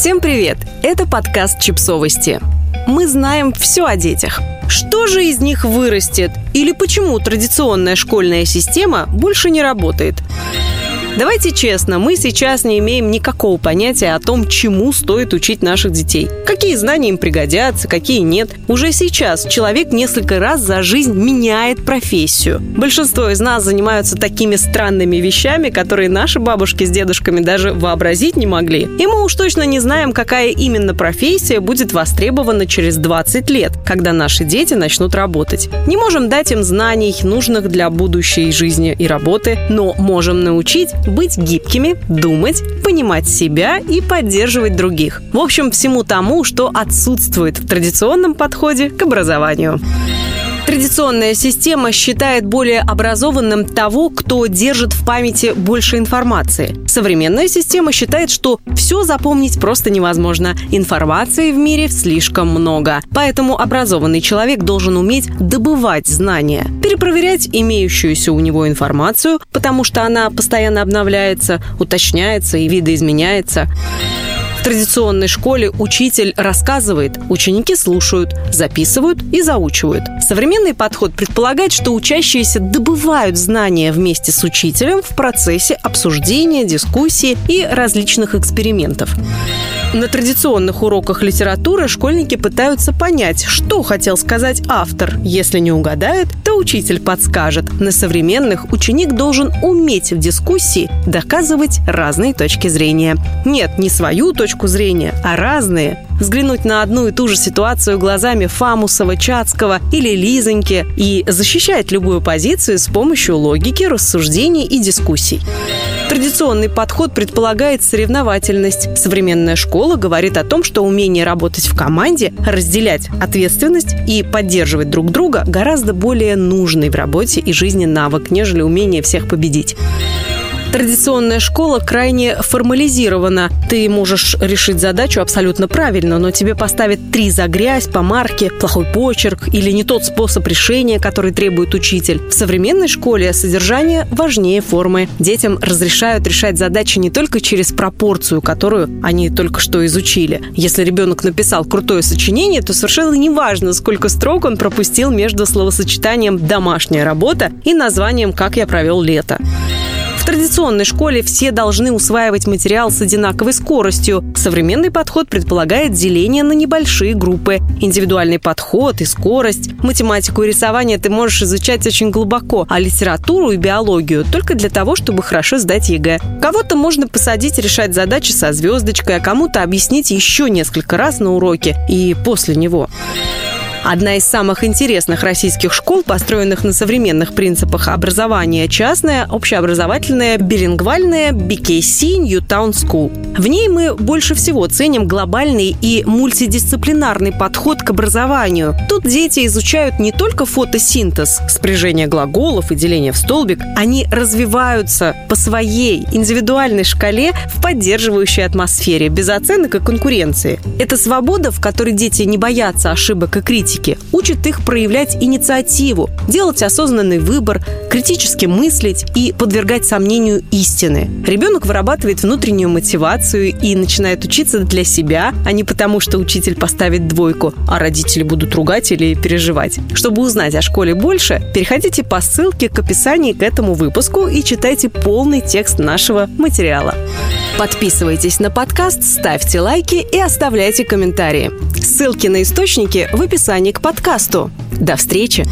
Всем привет! Это подкаст «Чипсовости». Мы знаем все о детях. Что же из них вырастет? Или почему традиционная школьная система больше не работает? Давайте честно, мы сейчас не имеем никакого понятия о том, чему стоит учить наших детей. Какие знания им пригодятся, какие нет. Уже сейчас человек несколько раз за жизнь меняет профессию. Большинство из нас занимаются такими странными вещами, которые наши бабушки с дедушками даже вообразить не могли. И мы уж точно не знаем, какая именно профессия будет востребована через 20 лет, когда наши дети начнут работать. Не можем дать им знаний, нужных для будущей жизни и работы, но можем научить быть гибкими, думать, понимать себя и поддерживать других. В общем, всему тому, что отсутствует в традиционном подходе к образованию. Традиционная система считает более образованным того, кто держит в памяти больше информации. Современная система считает, что все запомнить просто невозможно. Информации в мире слишком много. Поэтому образованный человек должен уметь добывать знания, перепроверять имеющуюся у него информацию, потому что она постоянно обновляется, уточняется и видоизменяется. В традиционной школе учитель рассказывает, ученики слушают, записывают и заучивают. Современный подход предполагает, что учащиеся добывают знания вместе с учителем в процессе обсуждения, дискуссии и различных экспериментов. На традиционных уроках литературы школьники пытаются понять, что хотел сказать автор. Если не угадают, то учитель подскажет. На современных ученик должен уметь в дискуссии доказывать разные точки зрения. Нет, не свою точку зрения, а разные взглянуть на одну и ту же ситуацию глазами Фамусова, Чацкого или Лизоньки и защищать любую позицию с помощью логики, рассуждений и дискуссий. Традиционный подход предполагает соревновательность. Современная школа говорит о том, что умение работать в команде, разделять ответственность и поддерживать друг друга гораздо более нужный в работе и жизни навык, нежели умение всех победить. Традиционная школа крайне формализирована. Ты можешь решить задачу абсолютно правильно, но тебе поставят три за грязь, по марке, плохой почерк или не тот способ решения, который требует учитель. В современной школе содержание важнее формы. Детям разрешают решать задачи не только через пропорцию, которую они только что изучили. Если ребенок написал крутое сочинение, то совершенно не важно, сколько строк он пропустил между словосочетанием «домашняя работа» и названием «Как я провел лето» традиционной школе все должны усваивать материал с одинаковой скоростью. Современный подход предполагает деление на небольшие группы. Индивидуальный подход и скорость. Математику и рисование ты можешь изучать очень глубоко, а литературу и биологию только для того, чтобы хорошо сдать ЕГЭ. Кого-то можно посадить решать задачи со звездочкой, а кому-то объяснить еще несколько раз на уроке и после него. Одна из самых интересных российских школ, построенных на современных принципах образования, частная, общеобразовательная, билингвальная BKC Newtown School. В ней мы больше всего ценим глобальный и мультидисциплинарный подход к образованию. Тут дети изучают не только фотосинтез, спряжение глаголов и деление в столбик, они развиваются по своей индивидуальной шкале в поддерживающей атмосфере, без оценок и конкуренции. Это свобода, в которой дети не боятся ошибок и критики, учит их проявлять инициативу, делать осознанный выбор, критически мыслить и подвергать сомнению истины. Ребенок вырабатывает внутреннюю мотивацию и начинает учиться для себя, а не потому, что учитель поставит двойку, а родители будут ругать или переживать. Чтобы узнать о школе больше, переходите по ссылке к описанию к этому выпуску и читайте полный текст нашего материала. Подписывайтесь на подкаст, ставьте лайки и оставляйте комментарии. Ссылки на источники в описании к подкасту. До встречи!